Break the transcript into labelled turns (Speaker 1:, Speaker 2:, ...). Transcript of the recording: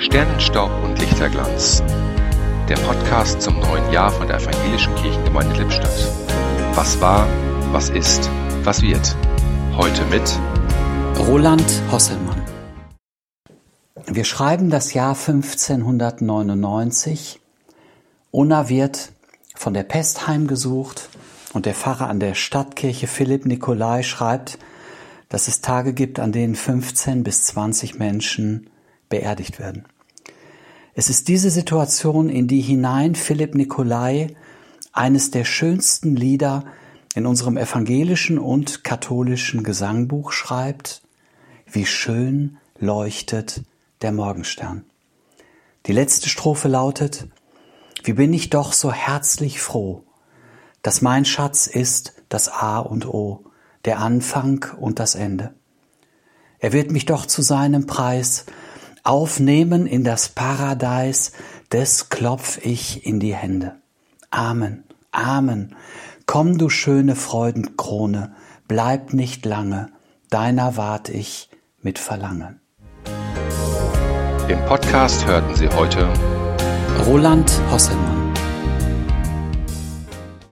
Speaker 1: Sternenstaub und Lichterglanz. Der Podcast zum neuen Jahr von der Evangelischen Kirchengemeinde Lippstadt. Was war, was ist, was wird. Heute mit
Speaker 2: Roland Hosselmann. Wir schreiben das Jahr 1599. Unna wird von der Pest heimgesucht und der Pfarrer an der Stadtkirche Philipp Nikolai schreibt, dass es Tage gibt, an denen 15 bis 20 Menschen beerdigt werden. Es ist diese Situation, in die hinein Philipp Nikolai eines der schönsten Lieder in unserem evangelischen und katholischen Gesangbuch schreibt, wie schön leuchtet der Morgenstern. Die letzte Strophe lautet, wie bin ich doch so herzlich froh, dass mein Schatz ist das A und O, der Anfang und das Ende. Er wird mich doch zu seinem Preis aufnehmen in das Paradies, des klopf ich in die Hände. Amen, Amen. Komm, du schöne Freudenkrone, bleib nicht lange, deiner wart ich mit Verlangen.
Speaker 1: Im Podcast hörten Sie heute
Speaker 2: Roland Hosselmann.